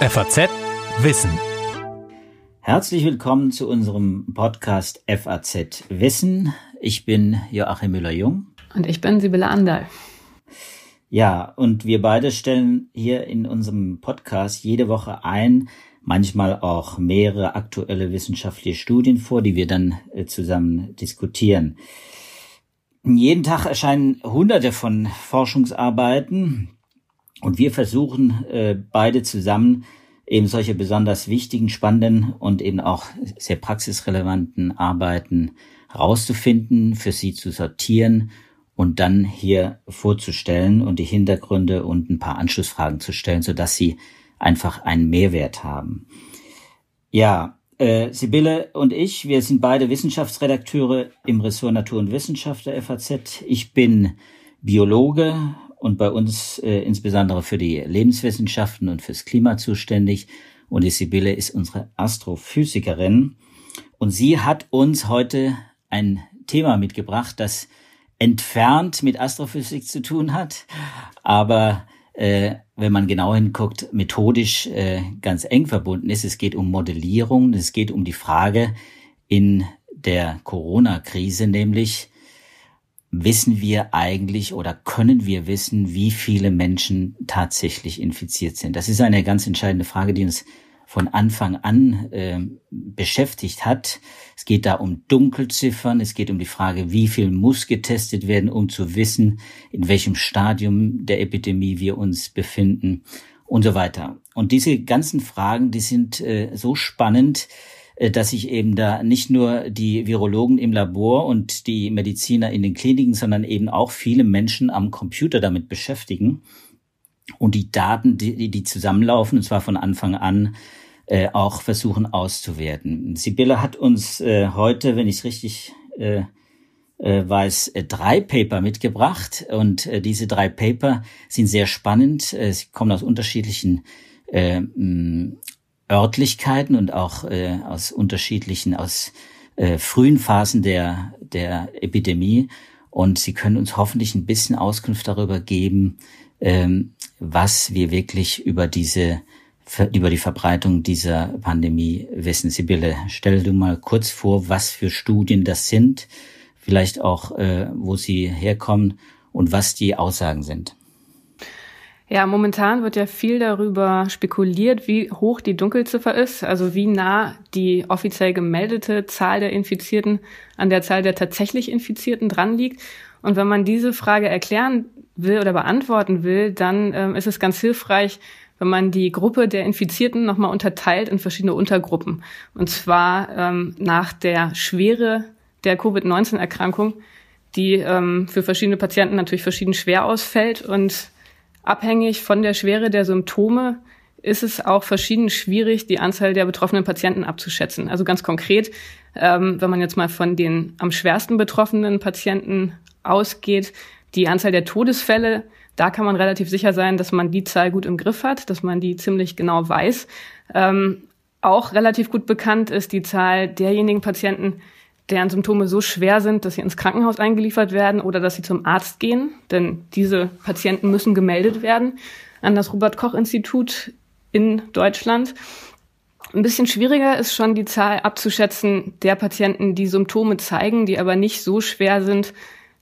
FAZ Wissen. Herzlich willkommen zu unserem Podcast FAZ Wissen. Ich bin Joachim Müller-Jung. Und ich bin Sibylle Andal. Ja, und wir beide stellen hier in unserem Podcast jede Woche ein, manchmal auch mehrere aktuelle wissenschaftliche Studien vor, die wir dann äh, zusammen diskutieren. Jeden Tag erscheinen hunderte von Forschungsarbeiten und wir versuchen äh, beide zusammen eben solche besonders wichtigen, spannenden und eben auch sehr praxisrelevanten Arbeiten herauszufinden, für sie zu sortieren und dann hier vorzustellen und die Hintergründe und ein paar Anschlussfragen zu stellen, sodass sie einfach einen Mehrwert haben. Ja, äh, Sibylle und ich, wir sind beide Wissenschaftsredakteure im Ressort Natur und Wissenschaft der FAZ. Ich bin Biologe und bei uns äh, insbesondere für die Lebenswissenschaften und fürs Klima zuständig. Und die Sibylle ist unsere Astrophysikerin. Und sie hat uns heute ein Thema mitgebracht, das entfernt mit Astrophysik zu tun hat, aber äh, wenn man genau hinguckt, methodisch äh, ganz eng verbunden ist. Es geht um Modellierung, es geht um die Frage in der Corona-Krise, nämlich wissen wir eigentlich oder können wir wissen, wie viele Menschen tatsächlich infiziert sind? Das ist eine ganz entscheidende Frage, die uns von Anfang an äh, beschäftigt hat. Es geht da um Dunkelziffern, es geht um die Frage, wie viel muss getestet werden, um zu wissen, in welchem Stadium der Epidemie wir uns befinden und so weiter. Und diese ganzen Fragen, die sind äh, so spannend, dass sich eben da nicht nur die Virologen im Labor und die Mediziner in den Kliniken, sondern eben auch viele Menschen am Computer damit beschäftigen und die Daten, die, die zusammenlaufen, und zwar von Anfang an, äh, auch versuchen auszuwerten. Sibylle hat uns äh, heute, wenn ich es richtig äh, äh, weiß, äh, drei Paper mitgebracht und äh, diese drei Paper sind sehr spannend. Äh, sie kommen aus unterschiedlichen äh, Örtlichkeiten und auch äh, aus unterschiedlichen, aus äh, frühen Phasen der, der Epidemie. Und sie können uns hoffentlich ein bisschen Auskunft darüber geben, ähm, was wir wirklich über diese über die Verbreitung dieser Pandemie wissen. Sibylle, stell du mal kurz vor, was für Studien das sind, vielleicht auch, äh, wo sie herkommen und was die Aussagen sind. Ja, momentan wird ja viel darüber spekuliert, wie hoch die Dunkelziffer ist, also wie nah die offiziell gemeldete Zahl der Infizierten an der Zahl der tatsächlich Infizierten dran liegt. Und wenn man diese Frage erklären will oder beantworten will, dann ähm, ist es ganz hilfreich, wenn man die Gruppe der Infizierten nochmal unterteilt in verschiedene Untergruppen. Und zwar ähm, nach der Schwere der Covid-19-Erkrankung, die ähm, für verschiedene Patienten natürlich verschieden schwer ausfällt und Abhängig von der Schwere der Symptome ist es auch verschieden schwierig, die Anzahl der betroffenen Patienten abzuschätzen. Also ganz konkret, ähm, wenn man jetzt mal von den am schwersten betroffenen Patienten ausgeht, die Anzahl der Todesfälle, da kann man relativ sicher sein, dass man die Zahl gut im Griff hat, dass man die ziemlich genau weiß. Ähm, auch relativ gut bekannt ist die Zahl derjenigen Patienten, deren Symptome so schwer sind, dass sie ins Krankenhaus eingeliefert werden oder dass sie zum Arzt gehen. Denn diese Patienten müssen gemeldet werden an das Robert Koch Institut in Deutschland. Ein bisschen schwieriger ist schon die Zahl abzuschätzen der Patienten, die Symptome zeigen, die aber nicht so schwer sind,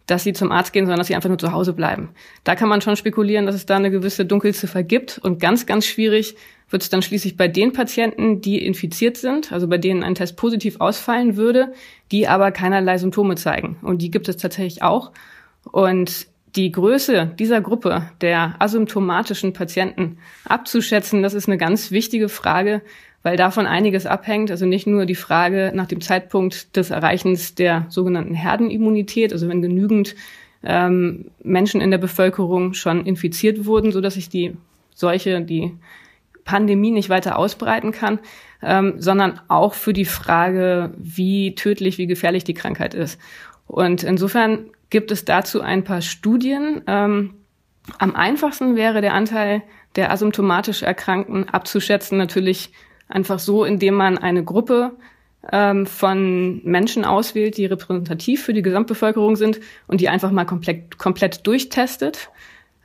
dass sie zum Arzt gehen, sondern dass sie einfach nur zu Hause bleiben. Da kann man schon spekulieren, dass es da eine gewisse Dunkelziffer gibt. Und ganz, ganz schwierig wird es dann schließlich bei den Patienten, die infiziert sind, also bei denen ein Test positiv ausfallen würde, die aber keinerlei Symptome zeigen. Und die gibt es tatsächlich auch. Und die Größe dieser Gruppe der asymptomatischen Patienten abzuschätzen, das ist eine ganz wichtige Frage, weil davon einiges abhängt. Also nicht nur die Frage nach dem Zeitpunkt des Erreichens der sogenannten Herdenimmunität, also wenn genügend ähm, Menschen in der Bevölkerung schon infiziert wurden, so dass sich die Seuche, die Pandemie nicht weiter ausbreiten kann, ähm, sondern auch für die Frage, wie tödlich, wie gefährlich die Krankheit ist. Und insofern gibt es dazu ein paar Studien. Ähm, am einfachsten wäre der Anteil der asymptomatisch Erkrankten abzuschätzen natürlich Einfach so, indem man eine Gruppe ähm, von Menschen auswählt, die repräsentativ für die Gesamtbevölkerung sind und die einfach mal komplett, komplett durchtestet.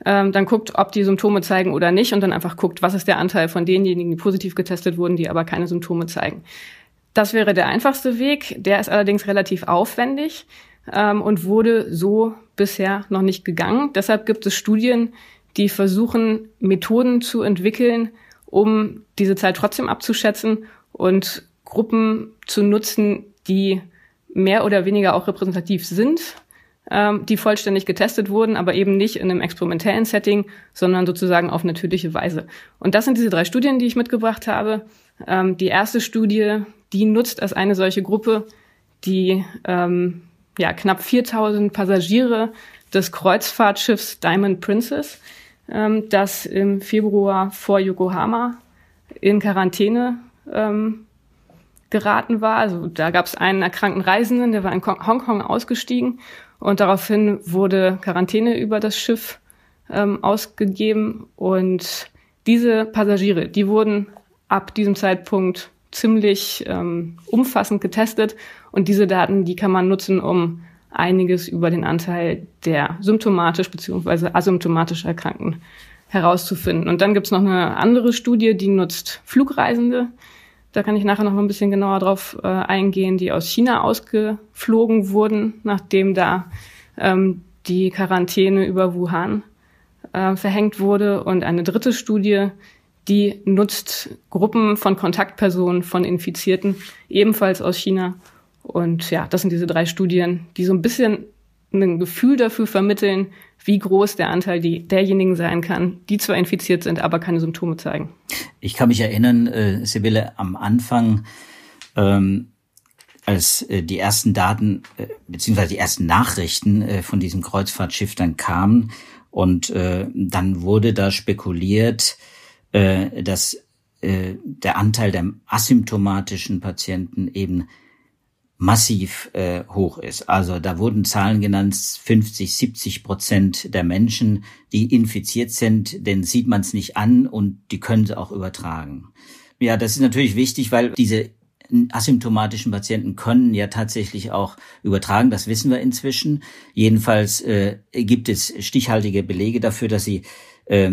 Ähm, dann guckt, ob die Symptome zeigen oder nicht und dann einfach guckt, was ist der Anteil von denjenigen, die positiv getestet wurden, die aber keine Symptome zeigen. Das wäre der einfachste Weg. Der ist allerdings relativ aufwendig ähm, und wurde so bisher noch nicht gegangen. Deshalb gibt es Studien, die versuchen, Methoden zu entwickeln, um diese Zeit trotzdem abzuschätzen und Gruppen zu nutzen, die mehr oder weniger auch repräsentativ sind ähm, die vollständig getestet wurden, aber eben nicht in einem experimentellen Setting, sondern sozusagen auf natürliche Weise. Und das sind diese drei Studien, die ich mitgebracht habe. Ähm, die erste Studie, die nutzt als eine solche Gruppe die ähm, ja, knapp 4000 Passagiere des Kreuzfahrtschiffs Diamond Princess, ähm, das im Februar vor Yokohama in Quarantäne ähm, geraten war. Also da gab es einen erkrankten Reisenden, der war in Hongkong ausgestiegen und daraufhin wurde Quarantäne über das Schiff ähm, ausgegeben. Und diese Passagiere, die wurden ab diesem Zeitpunkt ziemlich ähm, umfassend getestet. Und diese Daten, die kann man nutzen, um einiges über den Anteil der symptomatisch bzw. asymptomatisch Erkrankten herauszufinden. Und dann gibt's noch eine andere Studie, die nutzt Flugreisende. Da kann ich nachher noch ein bisschen genauer drauf äh, eingehen, die aus China ausgeflogen wurden, nachdem da ähm, die Quarantäne über Wuhan äh, verhängt wurde. Und eine dritte Studie, die nutzt Gruppen von Kontaktpersonen von Infizierten, ebenfalls aus China. Und ja, das sind diese drei Studien, die so ein bisschen ein Gefühl dafür vermitteln, wie groß der Anteil die, derjenigen sein kann, die zwar infiziert sind, aber keine Symptome zeigen. Ich kann mich erinnern, äh, Sibylle, am Anfang, ähm, als äh, die ersten Daten äh, beziehungsweise die ersten Nachrichten äh, von diesem Kreuzfahrtschiff dann kamen und äh, dann wurde da spekuliert, äh, dass äh, der Anteil der asymptomatischen Patienten eben massiv äh, hoch ist. Also da wurden Zahlen genannt, 50, 70 Prozent der Menschen, die infiziert sind, denn sieht man es nicht an und die können sie auch übertragen. Ja, das ist natürlich wichtig, weil diese asymptomatischen Patienten können ja tatsächlich auch übertragen, das wissen wir inzwischen. Jedenfalls äh, gibt es stichhaltige Belege dafür, dass sie äh,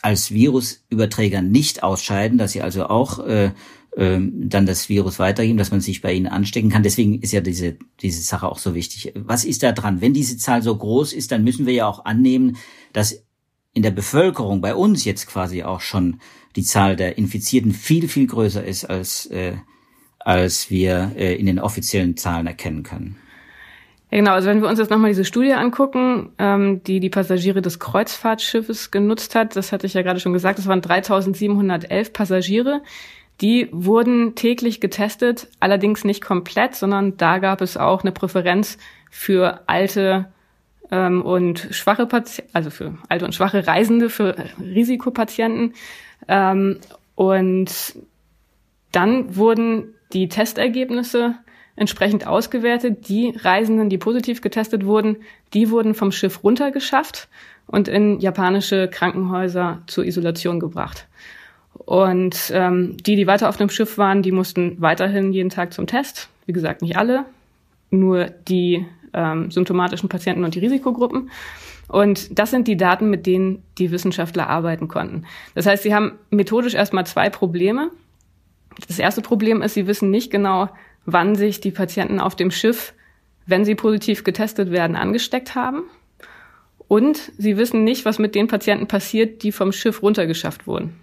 als Virusüberträger nicht ausscheiden, dass sie also auch äh, ähm, dann das Virus weitergeben, dass man sich bei ihnen anstecken kann. Deswegen ist ja diese, diese Sache auch so wichtig. Was ist da dran? Wenn diese Zahl so groß ist, dann müssen wir ja auch annehmen, dass in der Bevölkerung, bei uns jetzt quasi auch schon die Zahl der Infizierten viel, viel größer ist, als, äh, als wir äh, in den offiziellen Zahlen erkennen können. Ja, genau. Also wenn wir uns jetzt nochmal diese Studie angucken, ähm, die die Passagiere des Kreuzfahrtschiffes genutzt hat, das hatte ich ja gerade schon gesagt, das waren 3711 Passagiere, die wurden täglich getestet, allerdings nicht komplett, sondern da gab es auch eine Präferenz für alte ähm, und schwache Patienten, also für alte und schwache Reisende, für Risikopatienten. Ähm, und dann wurden die Testergebnisse entsprechend ausgewertet. Die Reisenden, die positiv getestet wurden, die wurden vom Schiff runtergeschafft und in japanische Krankenhäuser zur Isolation gebracht. Und ähm, die, die weiter auf dem Schiff waren, die mussten weiterhin jeden Tag zum Test. Wie gesagt, nicht alle, nur die ähm, symptomatischen Patienten und die Risikogruppen. Und das sind die Daten, mit denen die Wissenschaftler arbeiten konnten. Das heißt, sie haben methodisch erstmal zwei Probleme. Das erste Problem ist, sie wissen nicht genau, wann sich die Patienten auf dem Schiff, wenn sie positiv getestet werden, angesteckt haben. Und sie wissen nicht, was mit den Patienten passiert, die vom Schiff runtergeschafft wurden.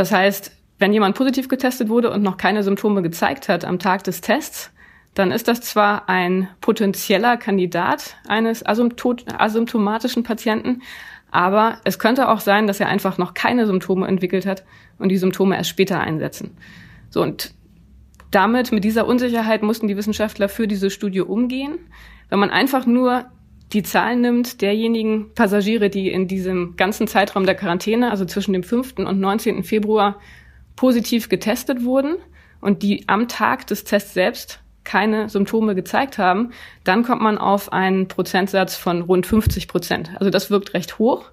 Das heißt, wenn jemand positiv getestet wurde und noch keine Symptome gezeigt hat am Tag des Tests, dann ist das zwar ein potenzieller Kandidat eines asymptomatischen Patienten, aber es könnte auch sein, dass er einfach noch keine Symptome entwickelt hat und die Symptome erst später einsetzen. So und damit, mit dieser Unsicherheit mussten die Wissenschaftler für diese Studie umgehen. Wenn man einfach nur die Zahl nimmt derjenigen Passagiere, die in diesem ganzen Zeitraum der Quarantäne, also zwischen dem 5. und 19. Februar, positiv getestet wurden und die am Tag des Tests selbst keine Symptome gezeigt haben, dann kommt man auf einen Prozentsatz von rund 50 Prozent. Also das wirkt recht hoch.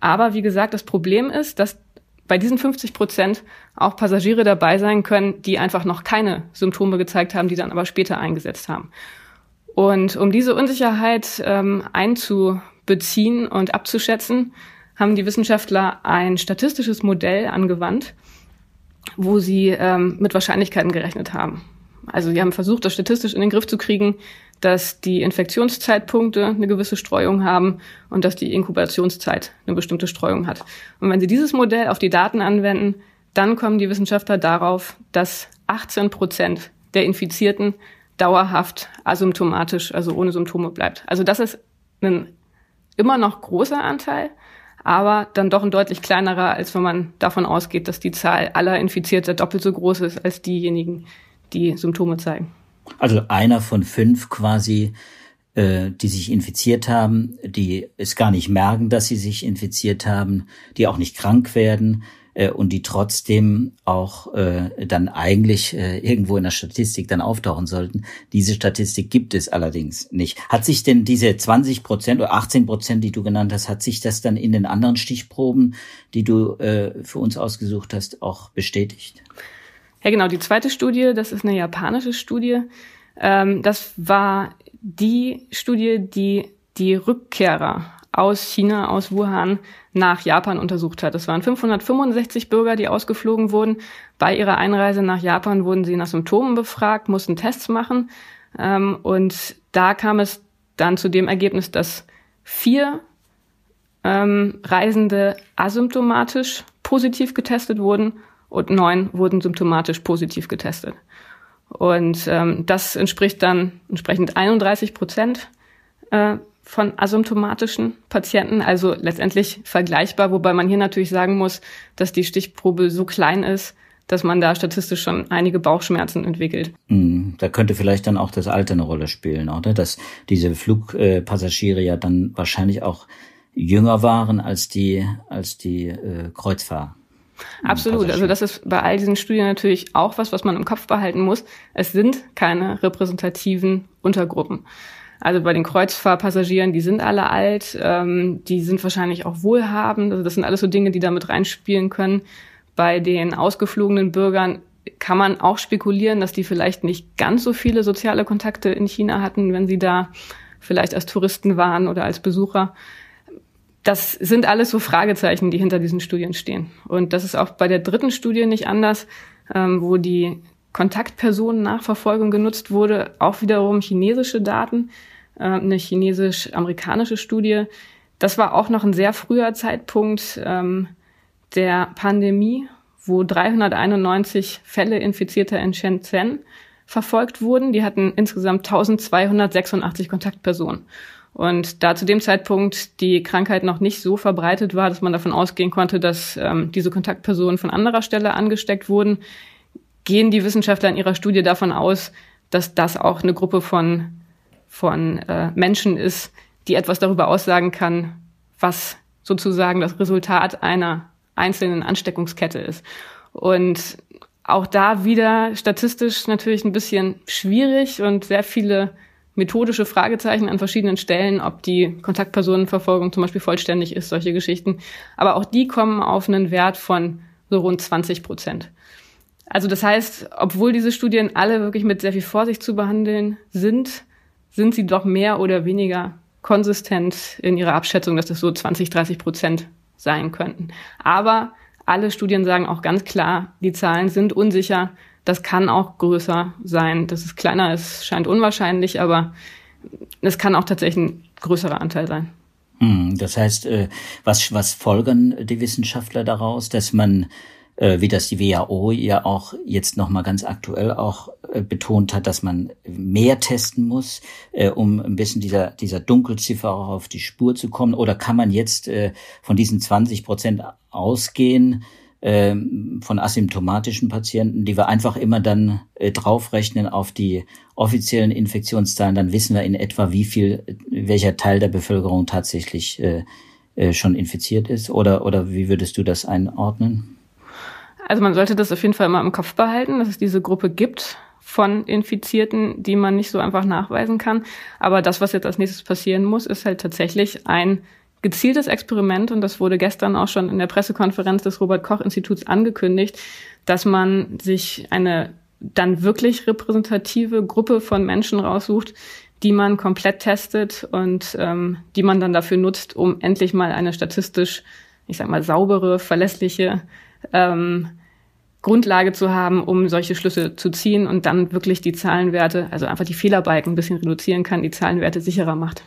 Aber wie gesagt, das Problem ist, dass bei diesen 50 Prozent auch Passagiere dabei sein können, die einfach noch keine Symptome gezeigt haben, die dann aber später eingesetzt haben. Und um diese Unsicherheit ähm, einzubetten beziehen und abzuschätzen, haben die Wissenschaftler ein statistisches Modell angewandt, wo sie ähm, mit Wahrscheinlichkeiten gerechnet haben. Also sie haben versucht, das statistisch in den Griff zu kriegen, dass die Infektionszeitpunkte eine gewisse Streuung haben und dass die Inkubationszeit eine bestimmte Streuung hat. Und wenn Sie dieses Modell auf die Daten anwenden, dann kommen die Wissenschaftler darauf, dass 18 Prozent der Infizierten dauerhaft asymptomatisch, also ohne Symptome bleibt. Also das ist ein immer noch großer Anteil, aber dann doch ein deutlich kleinerer, als wenn man davon ausgeht, dass die Zahl aller Infizierter doppelt so groß ist als diejenigen, die Symptome zeigen. Also einer von fünf quasi, äh, die sich infiziert haben, die es gar nicht merken, dass sie sich infiziert haben, die auch nicht krank werden äh, und die trotzdem auch äh, dann eigentlich äh, irgendwo in der Statistik dann auftauchen sollten. Diese Statistik gibt es allerdings nicht. Hat sich denn diese 20 Prozent oder 18 Prozent, die du genannt hast, hat sich das dann in den anderen Stichproben, die du äh, für uns ausgesucht hast, auch bestätigt? Ja, genau. Die zweite Studie, das ist eine japanische Studie. Ähm, das war die Studie, die die Rückkehrer aus China, aus Wuhan nach Japan untersucht hat. Das waren 565 Bürger, die ausgeflogen wurden. Bei ihrer Einreise nach Japan wurden sie nach Symptomen befragt, mussten Tests machen. Ähm, und da kam es dann zu dem Ergebnis, dass vier ähm, Reisende asymptomatisch positiv getestet wurden und neun wurden symptomatisch positiv getestet. Und ähm, das entspricht dann entsprechend 31 Prozent äh, von asymptomatischen Patienten, also letztendlich vergleichbar, wobei man hier natürlich sagen muss, dass die Stichprobe so klein ist, dass man da statistisch schon einige Bauchschmerzen entwickelt. Mm, da könnte vielleicht dann auch das Alter eine Rolle spielen, oder? Dass diese Flugpassagiere ja dann wahrscheinlich auch jünger waren als die, als die äh, Kreuzfahrer. Absolut. Also das ist bei all diesen Studien natürlich auch was, was man im Kopf behalten muss. Es sind keine repräsentativen Untergruppen. Also bei den Kreuzfahrpassagieren, die sind alle alt, ähm, die sind wahrscheinlich auch wohlhabend. Also das sind alles so Dinge, die damit reinspielen können. Bei den ausgeflogenen Bürgern kann man auch spekulieren, dass die vielleicht nicht ganz so viele soziale Kontakte in China hatten, wenn sie da vielleicht als Touristen waren oder als Besucher das sind alles so Fragezeichen, die hinter diesen Studien stehen. Und das ist auch bei der dritten Studie nicht anders, ähm, wo die Kontaktpersonennachverfolgung genutzt wurde, auch wiederum chinesische Daten, äh, eine chinesisch-amerikanische Studie. Das war auch noch ein sehr früher Zeitpunkt ähm, der Pandemie, wo 391 Fälle Infizierter in Shenzhen verfolgt wurden. Die hatten insgesamt 1286 Kontaktpersonen. Und da zu dem Zeitpunkt die Krankheit noch nicht so verbreitet war, dass man davon ausgehen konnte, dass ähm, diese Kontaktpersonen von anderer Stelle angesteckt wurden, gehen die Wissenschaftler in ihrer Studie davon aus, dass das auch eine Gruppe von, von äh, Menschen ist, die etwas darüber aussagen kann, was sozusagen das Resultat einer einzelnen Ansteckungskette ist. Und auch da wieder statistisch natürlich ein bisschen schwierig und sehr viele methodische Fragezeichen an verschiedenen Stellen, ob die Kontaktpersonenverfolgung zum Beispiel vollständig ist, solche Geschichten. Aber auch die kommen auf einen Wert von so rund 20 Prozent. Also das heißt, obwohl diese Studien alle wirklich mit sehr viel Vorsicht zu behandeln sind, sind sie doch mehr oder weniger konsistent in ihrer Abschätzung, dass das so 20, 30 Prozent sein könnten. Aber alle Studien sagen auch ganz klar, die Zahlen sind unsicher. Das kann auch größer sein. Dass es kleiner ist, scheint unwahrscheinlich, aber es kann auch tatsächlich ein größerer Anteil sein. Hm, das heißt, äh, was, was folgern die Wissenschaftler daraus, dass man, äh, wie das die WHO ja auch jetzt nochmal ganz aktuell auch äh, betont hat, dass man mehr testen muss, um ein bisschen dieser, dieser Dunkelziffer auch auf die Spur zu kommen? Oder kann man jetzt von diesen 20 Prozent ausgehen, ähm, von asymptomatischen Patienten, die wir einfach immer dann äh, draufrechnen auf die offiziellen Infektionszahlen, dann wissen wir in etwa, wie viel, welcher Teil der Bevölkerung tatsächlich äh, äh, schon infiziert ist? Oder, oder wie würdest du das einordnen? Also man sollte das auf jeden Fall immer im Kopf behalten, dass es diese Gruppe gibt von Infizierten, die man nicht so einfach nachweisen kann. Aber das, was jetzt als nächstes passieren muss, ist halt tatsächlich ein gezieltes Experiment, und das wurde gestern auch schon in der Pressekonferenz des Robert Koch Instituts angekündigt, dass man sich eine dann wirklich repräsentative Gruppe von Menschen raussucht, die man komplett testet und ähm, die man dann dafür nutzt, um endlich mal eine statistisch, ich sag mal, saubere, verlässliche ähm, Grundlage zu haben, um solche Schlüsse zu ziehen und dann wirklich die Zahlenwerte, also einfach die Fehlerbalken ein bisschen reduzieren kann, die Zahlenwerte sicherer macht.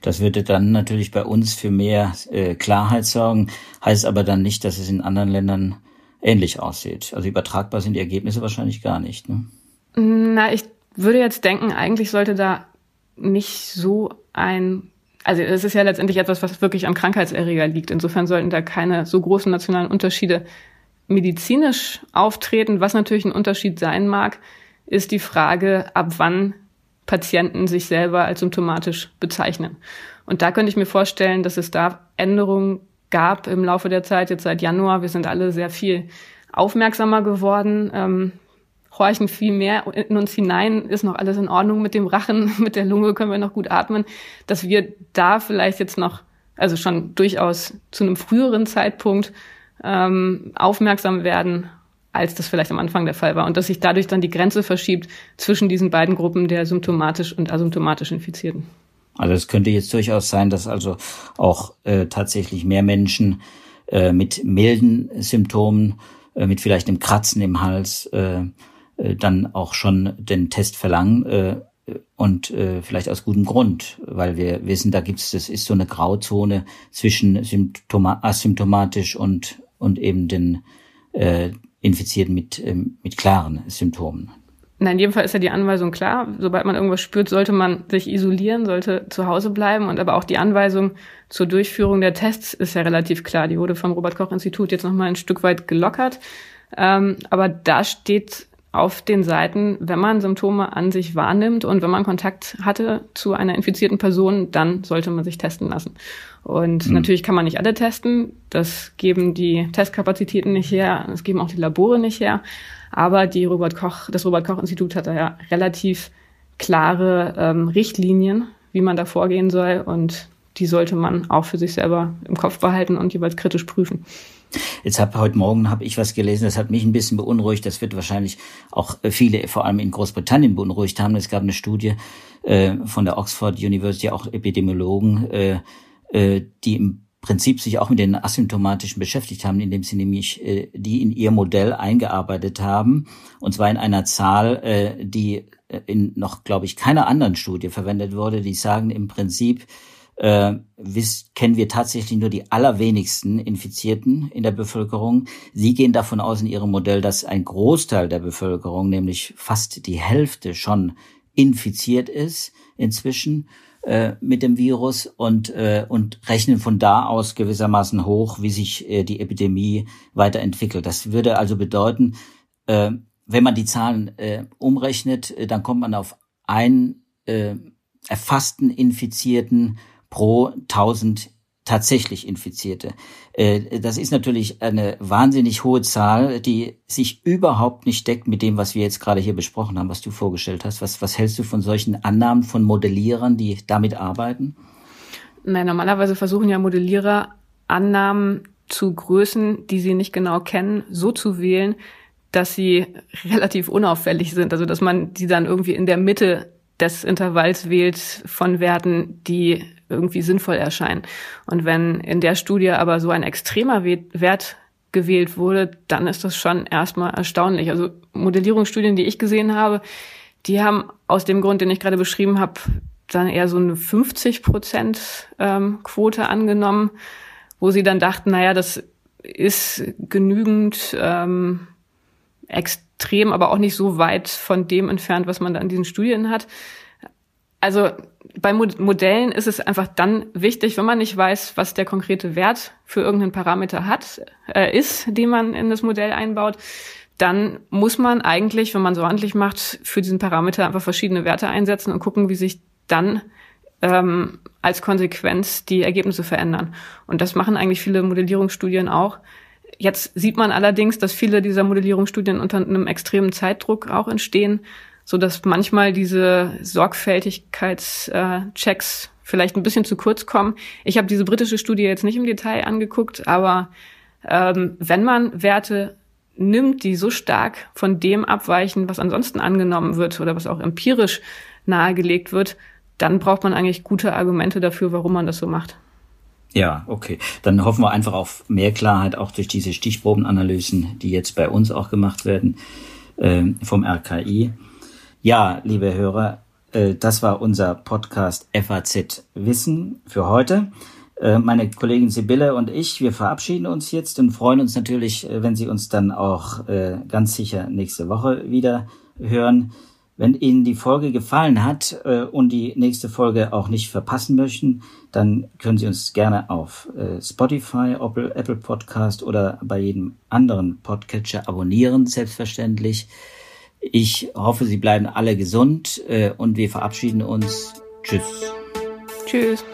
Das würde dann natürlich bei uns für mehr äh, Klarheit sorgen, heißt aber dann nicht, dass es in anderen Ländern ähnlich aussieht. Also übertragbar sind die Ergebnisse wahrscheinlich gar nicht. Ne? Na, ich würde jetzt denken, eigentlich sollte da nicht so ein also es ist ja letztendlich etwas, was wirklich am Krankheitserreger liegt. Insofern sollten da keine so großen nationalen Unterschiede medizinisch auftreten. Was natürlich ein Unterschied sein mag, ist die Frage, ab wann Patienten sich selber als symptomatisch bezeichnen. Und da könnte ich mir vorstellen, dass es da Änderungen gab im Laufe der Zeit, jetzt seit Januar. Wir sind alle sehr viel aufmerksamer geworden. Ähm, horchen viel mehr in uns hinein, ist noch alles in Ordnung mit dem Rachen, mit der Lunge können wir noch gut atmen, dass wir da vielleicht jetzt noch, also schon durchaus zu einem früheren Zeitpunkt ähm, aufmerksam werden, als das vielleicht am Anfang der Fall war und dass sich dadurch dann die Grenze verschiebt zwischen diesen beiden Gruppen der symptomatisch und asymptomatisch Infizierten. Also es könnte jetzt durchaus sein, dass also auch äh, tatsächlich mehr Menschen äh, mit milden Symptomen, äh, mit vielleicht einem Kratzen im Hals, äh, äh, dann auch schon den Test verlangen äh, und äh, vielleicht aus gutem Grund, weil wir wissen, da gibt's, das ist so eine Grauzone zwischen Symptoma asymptomatisch und und eben den äh, Infizierten mit ähm, mit klaren Symptomen. Na, in jedem Fall ist ja die Anweisung klar. Sobald man irgendwas spürt, sollte man sich isolieren, sollte zu Hause bleiben. Und aber auch die Anweisung zur Durchführung der Tests ist ja relativ klar. Die wurde vom Robert-Koch-Institut jetzt nochmal ein Stück weit gelockert. Ähm, aber da steht auf den Seiten, wenn man Symptome an sich wahrnimmt und wenn man Kontakt hatte zu einer infizierten Person, dann sollte man sich testen lassen. Und mhm. natürlich kann man nicht alle testen. Das geben die Testkapazitäten nicht her. Das geben auch die Labore nicht her. Aber die Robert Koch, das Robert Koch Institut hat da ja relativ klare ähm, Richtlinien, wie man da vorgehen soll. Und die sollte man auch für sich selber im Kopf behalten und jeweils kritisch prüfen. Jetzt habe heute Morgen habe ich was gelesen, das hat mich ein bisschen beunruhigt. Das wird wahrscheinlich auch viele, vor allem in Großbritannien, beunruhigt haben. Es gab eine Studie äh, von der Oxford University, auch Epidemiologen, äh, äh, die im Prinzip sich auch mit den Asymptomatischen beschäftigt haben, indem sie nämlich äh, die in ihr Modell eingearbeitet haben, und zwar in einer Zahl, äh, die äh, in noch, glaube ich, keiner anderen Studie verwendet wurde. Die sagen im Prinzip, äh, wiss, kennen wir tatsächlich nur die allerwenigsten Infizierten in der Bevölkerung. Sie gehen davon aus in ihrem Modell, dass ein Großteil der Bevölkerung, nämlich fast die Hälfte, schon infiziert ist inzwischen äh, mit dem Virus und, äh, und rechnen von da aus gewissermaßen hoch, wie sich äh, die Epidemie weiterentwickelt. Das würde also bedeuten, wenn man die Zahlen umrechnet, dann kommt man auf einen erfassten Infizierten pro 1000 tatsächlich Infizierte. Äh, das ist natürlich eine wahnsinnig hohe Zahl, die sich überhaupt nicht deckt mit dem, was wir jetzt gerade hier besprochen haben, was du vorgestellt hast. Was, was hältst du von solchen Annahmen von Modellierern, die damit arbeiten? Nein, normalerweise versuchen ja Modellierer Annahmen zu Größen, die sie nicht genau kennen, so zu wählen, dass sie relativ unauffällig sind. Also dass man die dann irgendwie in der Mitte des Intervalls wählt von Werten, die irgendwie sinnvoll erscheinen. Und wenn in der Studie aber so ein extremer Wert gewählt wurde, dann ist das schon erstmal erstaunlich. Also Modellierungsstudien, die ich gesehen habe, die haben aus dem Grund, den ich gerade beschrieben habe, dann eher so eine 50 Prozent ähm, Quote angenommen, wo sie dann dachten, naja, das ist genügend ähm, extrem, aber auch nicht so weit von dem entfernt, was man da in diesen Studien hat. Also bei Modellen ist es einfach dann wichtig, wenn man nicht weiß, was der konkrete Wert für irgendeinen Parameter hat, äh, ist, den man in das Modell einbaut, dann muss man eigentlich, wenn man so ordentlich macht, für diesen Parameter einfach verschiedene Werte einsetzen und gucken, wie sich dann ähm, als Konsequenz die Ergebnisse verändern. Und das machen eigentlich viele Modellierungsstudien auch. Jetzt sieht man allerdings, dass viele dieser Modellierungsstudien unter einem extremen Zeitdruck auch entstehen so dass manchmal diese Sorgfältigkeitschecks vielleicht ein bisschen zu kurz kommen. Ich habe diese britische Studie jetzt nicht im Detail angeguckt, aber ähm, wenn man Werte nimmt, die so stark von dem abweichen, was ansonsten angenommen wird oder was auch empirisch nahegelegt wird, dann braucht man eigentlich gute Argumente dafür, warum man das so macht. Ja, okay. Dann hoffen wir einfach auf mehr Klarheit auch durch diese Stichprobenanalysen, die jetzt bei uns auch gemacht werden äh, vom RKI. Ja, liebe Hörer, äh, das war unser Podcast FAZ Wissen für heute. Äh, meine Kollegin Sibylle und ich, wir verabschieden uns jetzt und freuen uns natürlich, äh, wenn Sie uns dann auch äh, ganz sicher nächste Woche wieder hören. Wenn Ihnen die Folge gefallen hat äh, und die nächste Folge auch nicht verpassen möchten, dann können Sie uns gerne auf äh, Spotify, Apple, Podcast oder bei jedem anderen Podcatcher abonnieren, selbstverständlich. Ich hoffe, Sie bleiben alle gesund äh, und wir verabschieden uns. Tschüss. Tschüss.